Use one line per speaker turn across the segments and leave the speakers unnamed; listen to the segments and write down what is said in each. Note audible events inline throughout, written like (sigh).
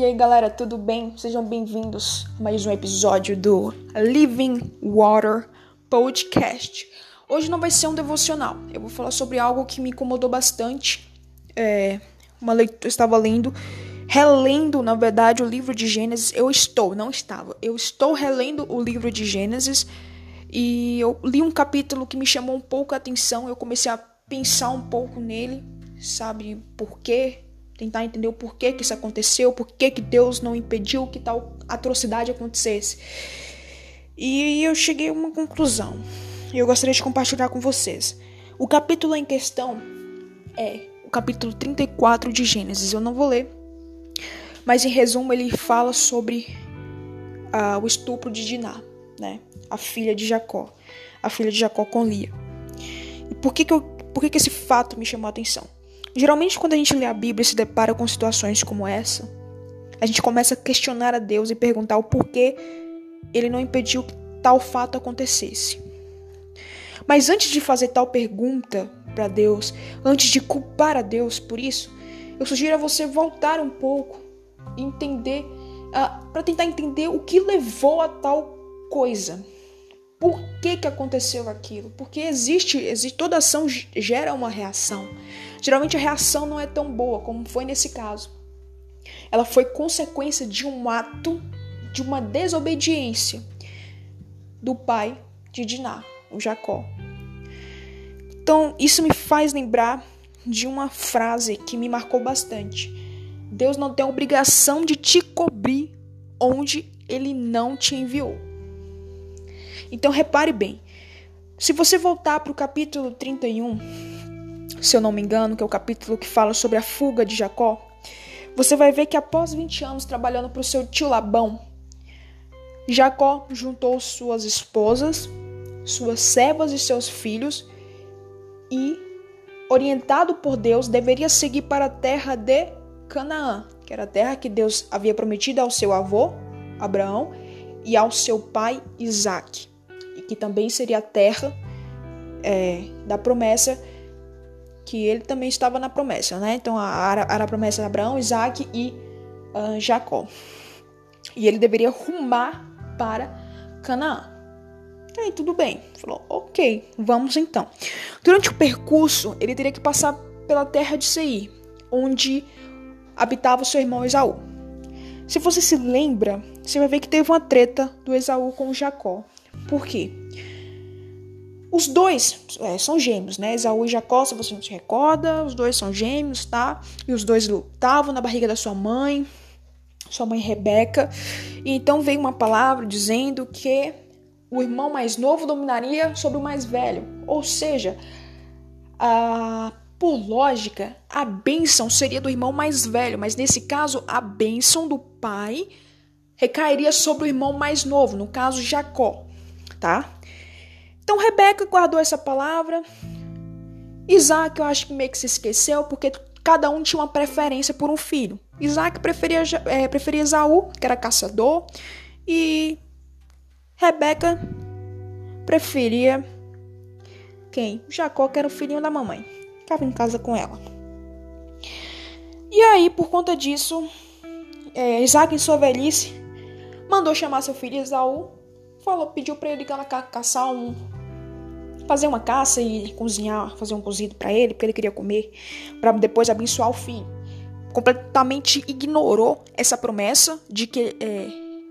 E aí galera, tudo bem? Sejam bem-vindos a mais um episódio do Living Water Podcast. Hoje não vai ser um devocional, eu vou falar sobre algo que me incomodou bastante. É, uma leitura, eu estava lendo, relendo, na verdade, o livro de Gênesis. Eu estou, não estava, eu estou relendo o livro de Gênesis e eu li um capítulo que me chamou um pouco a atenção. Eu comecei a pensar um pouco nele, sabe por quê? Tentar entender o porquê que isso aconteceu, por que Deus não impediu que tal atrocidade acontecesse. E eu cheguei a uma conclusão. E eu gostaria de compartilhar com vocês. O capítulo em questão é o capítulo 34 de Gênesis. Eu não vou ler, mas em resumo ele fala sobre uh, o estupro de Diná, né? A filha de Jacó, a filha de Jacó com Lia. E por que que, eu, por que que esse fato me chamou a atenção? Geralmente, quando a gente lê a Bíblia e se depara com situações como essa, a gente começa a questionar a Deus e perguntar o porquê ele não impediu que tal fato acontecesse. Mas antes de fazer tal pergunta para Deus, antes de culpar a Deus por isso, eu sugiro a você voltar um pouco e entender, uh, para tentar entender o que levou a tal coisa. Por que, que aconteceu aquilo? Porque existe, existe, toda ação gera uma reação. Geralmente a reação não é tão boa como foi nesse caso. Ela foi consequência de um ato, de uma desobediência do pai de Diná, o Jacó. Então, isso me faz lembrar de uma frase que me marcou bastante. Deus não tem obrigação de te cobrir onde ele não te enviou. Então repare bem. Se você voltar para o capítulo 31, se eu não me engano, que é o capítulo que fala sobre a fuga de Jacó, você vai ver que após 20 anos trabalhando para o seu tio Labão, Jacó juntou suas esposas, suas servas e seus filhos e, orientado por Deus, deveria seguir para a terra de Canaã, que era a terra que Deus havia prometido ao seu avô, Abraão, e ao seu pai Isaque que também seria a terra é, da promessa, que ele também estava na promessa, né? Então era a promessa de Abraão, Isaac e uh, Jacó. E ele deveria rumar para Canaã. E aí, tudo bem. Falou, ok, vamos então. Durante o percurso, ele teria que passar pela terra de Seir, onde habitava seu irmão Esaú. Se você se lembra, você vai ver que teve uma treta do Esaú com Jacó. Por quê? Os dois é, são gêmeos, né? Esaú e Jacó, se você não se recorda, os dois são gêmeos, tá? E os dois lutavam na barriga da sua mãe, sua mãe Rebeca. E então veio uma palavra dizendo que o irmão mais novo dominaria sobre o mais velho. Ou seja, a, por lógica, a bênção seria do irmão mais velho, mas nesse caso, a bênção do pai recairia sobre o irmão mais novo, no caso Jacó tá? Então Rebeca guardou essa palavra. Isaac, eu acho que meio que se esqueceu, porque cada um tinha uma preferência por um filho. Isaac preferia, é, preferia Esaú, que era caçador, e Rebeca preferia quem? Jacó, que era o filhinho da mamãe. Ficava em casa com ela. E aí, por conta disso, é, Isaac, em sua velhice, mandou chamar seu filho Esaú falou, pediu para ele caçar um fazer uma caça e cozinhar, fazer um cozido para ele, porque ele queria comer, para depois abençoar o filho. Completamente ignorou essa promessa de que é,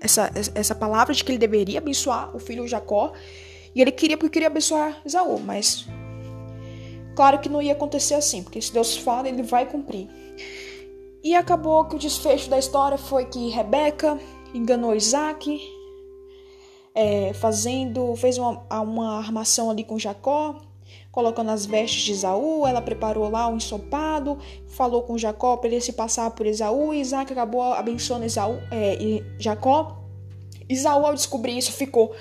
essa, essa palavra de que ele deveria abençoar o filho Jacó. E ele queria porque queria abençoar Esaú, mas claro que não ia acontecer assim, porque se Deus fala, ele vai cumprir. E acabou que o desfecho da história foi que Rebeca enganou Isaac, é, fazendo, fez uma, uma armação ali com Jacó, colocando as vestes de Esaú, ela preparou lá um ensopado, falou com Jacó para ele se passar por Esaú, e Isaac acabou abençoando Esaú, é, Jacó. Esaú, ao descobrir isso, ficou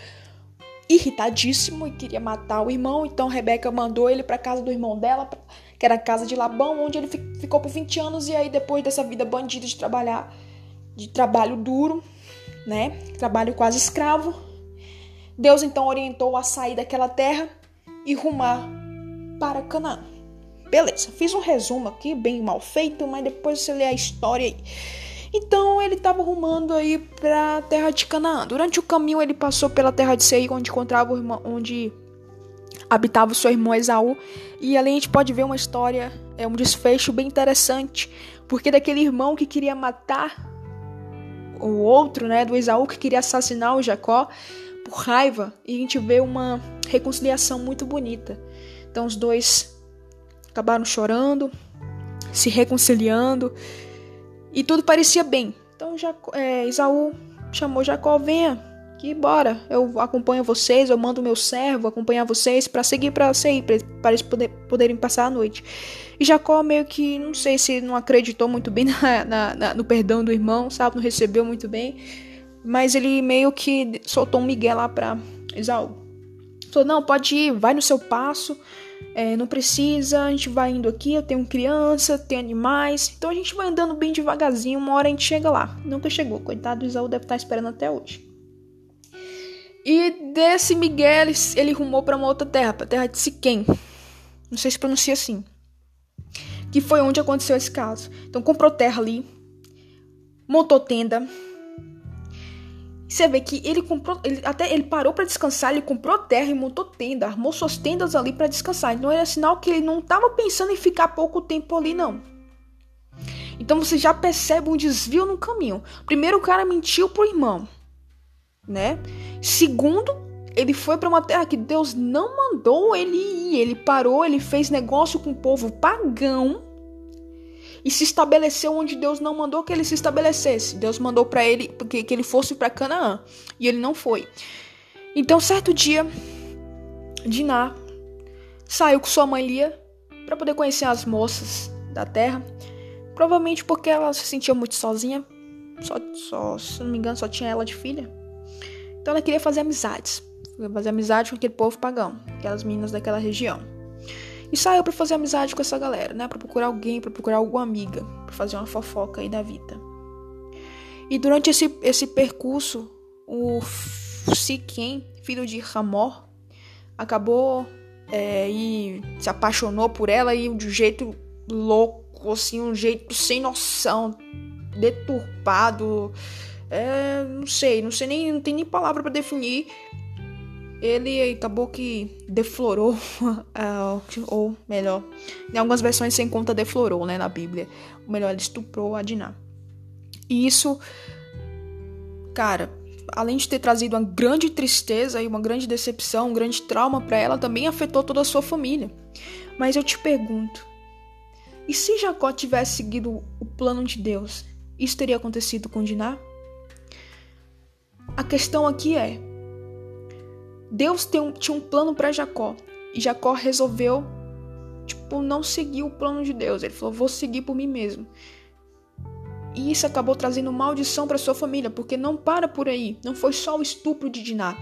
irritadíssimo e queria matar o irmão, então Rebeca mandou ele para casa do irmão dela, que era a casa de Labão, onde ele ficou por 20 anos, e aí depois dessa vida bandida de trabalhar, de trabalho duro, né, trabalho quase escravo, Deus então orientou a sair daquela terra e rumar para Canaã. Beleza, fiz um resumo aqui, bem mal feito, mas depois você lê a história aí. Então ele estava rumando aí para a terra de Canaã. Durante o caminho ele passou pela terra de Seir, onde encontrava o irmão, onde habitava o seu irmão Esaú. E ali a gente pode ver uma história, é um desfecho bem interessante, porque daquele irmão que queria matar o outro, né, do Esaú que queria assassinar o Jacó por raiva, e a gente vê uma reconciliação muito bonita. Então os dois acabaram chorando, se reconciliando e tudo parecia bem. Então é, Esaú chamou Jacó, venha, que bora, eu acompanho vocês, eu mando meu servo acompanhar vocês para seguir para sair, para eles poder, poderem passar a noite. E Jacó meio que, não sei se não acreditou muito bem (laughs) na, na, na, no perdão do irmão, sabe, não recebeu muito bem, mas ele meio que soltou um migué lá para Esaú. Falou, não, pode ir, vai no seu passo, é, não precisa, a gente vai indo aqui, eu tenho criança, tenho animais, então a gente vai andando bem devagarzinho, uma hora a gente chega lá. Nunca chegou, coitado do Isaú deve estar esperando até hoje. E desse Miguel ele rumou para uma outra terra, para a terra de Siquém. Não sei se pronuncia assim. Que foi onde aconteceu esse caso. Então comprou terra ali, montou tenda, você vê que ele comprou, ele, até ele parou para descansar, ele comprou terra e montou tenda, armou suas tendas ali para descansar. Então era sinal que ele não estava pensando em ficar pouco tempo ali não. Então você já percebe um desvio no caminho. Primeiro o cara mentiu pro irmão, né? Segundo, ele foi para uma terra que Deus não mandou ele ir. Ele parou, ele fez negócio com o povo pagão e se estabeleceu onde Deus não mandou que ele se estabelecesse. Deus mandou para ele que, que ele fosse para Canaã e ele não foi. Então, certo dia, Diná saiu com sua mãe Lia para poder conhecer as moças da terra, provavelmente porque ela se sentia muito sozinha. Só, só, se não me engano, só tinha ela de filha. Então ela queria fazer amizades. Fazer amizade com aquele povo pagão, aquelas meninas daquela região. E saiu para fazer amizade com essa galera, né? Para procurar alguém, para procurar alguma amiga, para fazer uma fofoca aí da vida. E durante esse, esse percurso, o Siquem, filho de Ramor, acabou é, e se apaixonou por ela e de um jeito louco, assim, um jeito sem noção, deturpado. É, não sei, não sei nem, não tem nem palavra para definir ele acabou que deflorou, (laughs) ou melhor, em algumas versões sem conta deflorou, né, na Bíblia. Ou melhor, ele estuprou a Diná. E isso, cara, além de ter trazido uma grande tristeza e uma grande decepção, um grande trauma para ela, também afetou toda a sua família. Mas eu te pergunto, e se Jacó tivesse seguido o plano de Deus, isso teria acontecido com Diná? A questão aqui é, Deus um, tinha um plano para Jacó e Jacó resolveu tipo não seguir o plano de Deus. Ele falou: "Vou seguir por mim mesmo". E isso acabou trazendo maldição para sua família, porque não para por aí. Não foi só o estupro de Diná.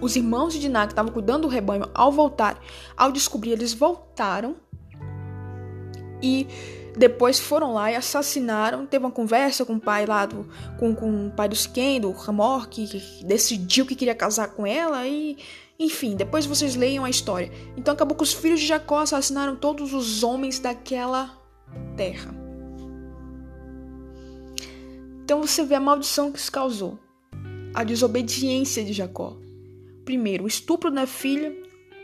Os irmãos de Diná que estavam cuidando do rebanho, ao voltar, ao descobrir, eles voltaram e depois foram lá e assassinaram. Teve uma conversa com o pai lá do. com, com o pai do Siquem, do Ramor, que, que decidiu que queria casar com ela e. Enfim, depois vocês leiam a história. Então acabou que os filhos de Jacó assassinaram todos os homens daquela terra. Então você vê a maldição que isso causou. A desobediência de Jacó. Primeiro, o estupro da filha.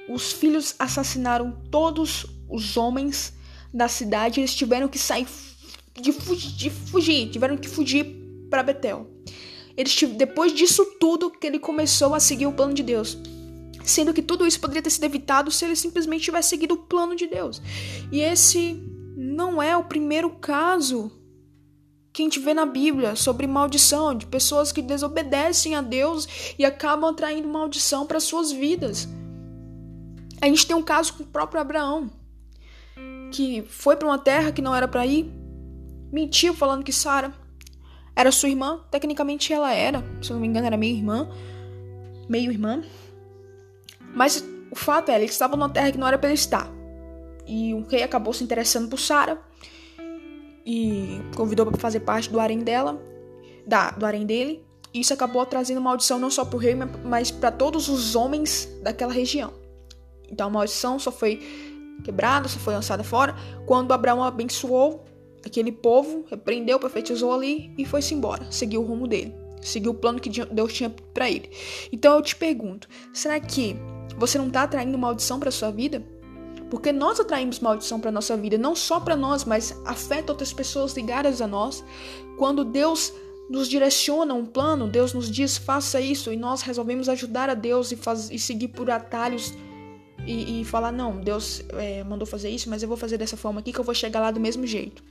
Os filhos assassinaram todos os homens da cidade, eles tiveram que sair de, fugir, de fugir tiveram que fugir para Betel. Eles, depois disso tudo, que ele começou a seguir o plano de Deus. Sendo que tudo isso poderia ter sido evitado se ele simplesmente tivesse seguido o plano de Deus. E esse não é o primeiro caso que a gente vê na Bíblia sobre maldição, de pessoas que desobedecem a Deus e acabam atraindo maldição para suas vidas. A gente tem um caso com o próprio Abraão que foi para uma terra que não era para ir, mentiu falando que Sara era sua irmã. Tecnicamente ela era, se não me engano, era meio irmã, meio irmã. Mas o fato é, ele estava numa terra que não era para ele estar. E o rei acabou se interessando por Sara e convidou para fazer parte do harém dela, da, do harém dele. E isso acabou trazendo maldição não só para o rei, mas para todos os homens daquela região. Então a maldição só foi quebrada, só foi lançada fora, quando Abraão abençoou aquele povo, repreendeu, profetizou ali e foi-se embora, seguiu o rumo dele, seguiu o plano que Deus tinha para ele. Então eu te pergunto, será que você não está atraindo maldição para sua vida? Porque nós atraímos maldição para nossa vida, não só para nós, mas afeta outras pessoas ligadas a nós. Quando Deus nos direciona um plano, Deus nos diz faça isso e nós resolvemos ajudar a Deus e, faz, e seguir por atalhos e, e falar não, Deus é, mandou fazer isso, mas eu vou fazer dessa forma aqui que eu vou chegar lá do mesmo jeito.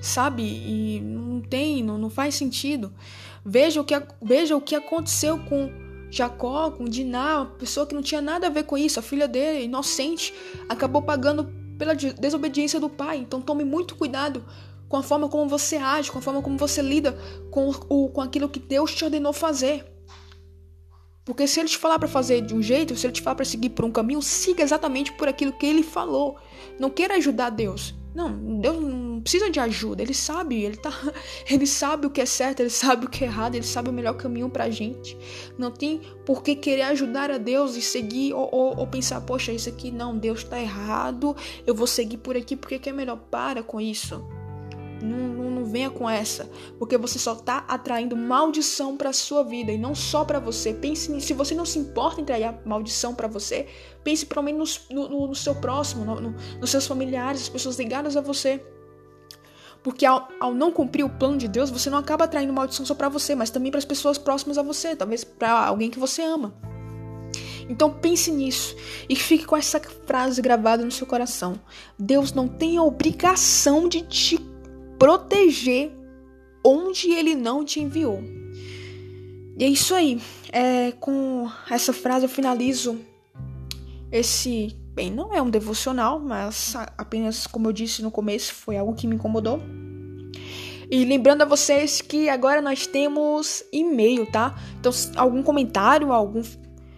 Sabe? E não tem, não, não faz sentido. Veja o que, veja o que aconteceu com Jacó, com Diná, uma pessoa que não tinha nada a ver com isso, a filha dele, inocente, acabou pagando pela desobediência do pai. Então tome muito cuidado com a forma como você age, com a forma como você lida com, o, com aquilo que Deus te ordenou fazer. Porque se ele te falar para fazer de um jeito, se ele te falar para seguir por um caminho, siga exatamente por aquilo que ele falou. Não queira ajudar Deus. Não, Deus não precisa de ajuda. Ele sabe, ele tá, (laughs) ele sabe o que é certo, ele sabe o que é errado, ele sabe o melhor caminho pra gente. Não tem por que querer ajudar a Deus e seguir ou, ou, ou pensar, poxa, isso aqui não, Deus tá errado, eu vou seguir por aqui porque que é melhor. Para com isso. Não, não, não, venha com essa, porque você só está atraindo maldição para sua vida e não só para você. Pense se você não se importa em trair maldição para você, pense pelo menos no, no, no seu próximo, no, nos seus familiares, as pessoas ligadas a você. Porque ao, ao, não cumprir o plano de Deus, você não acaba atraindo maldição só para você, mas também para as pessoas próximas a você, talvez para alguém que você ama. Então pense nisso e fique com essa frase gravada no seu coração. Deus não tem a obrigação de te proteger onde ele não te enviou. E é isso aí. É, com essa frase eu finalizo esse. Bem, não é um devocional, mas apenas, como eu disse no começo, foi algo que me incomodou. E lembrando a vocês que agora nós temos e-mail, tá? Então, algum comentário, algum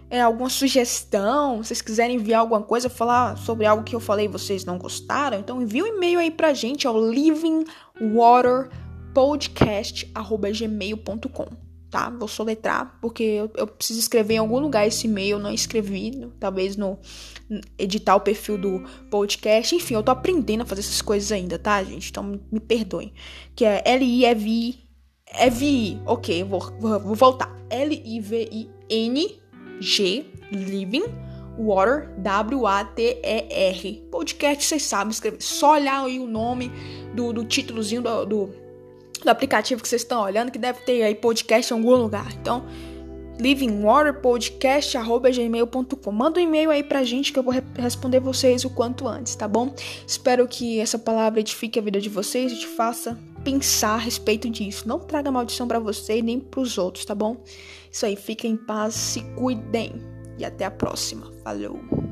é, alguma sugestão, vocês quiserem enviar alguma coisa, falar sobre algo que eu falei e vocês não gostaram, então envie um e-mail aí pra gente ao livingwaterpodcast.gmail.com, tá? Vou soletrar, porque eu, eu, preciso escrever em algum lugar esse e-mail, não escrevi, talvez no editar o perfil do podcast, enfim, eu tô aprendendo a fazer essas coisas ainda, tá, gente? Então me, perdoem. Que é L-I-E-V-I, E-V-I, ok, vou, vou, vou voltar. L-I-V-I-N G, Living Water, W-A-T-E-R. Podcast, vocês sabem escrever. Só olhar aí o nome do, do títulozinho do, do, do aplicativo que vocês estão olhando, que deve ter aí podcast em algum lugar. Então, livingwaterpodcast.gmail.com. Manda um e-mail aí pra gente que eu vou re responder vocês o quanto antes, tá bom? Espero que essa palavra edifique a vida de vocês e te faça pensar a respeito disso. Não traga maldição para você nem pros outros, tá bom? Isso aí, fiquem em paz, se cuidem e até a próxima. Falou!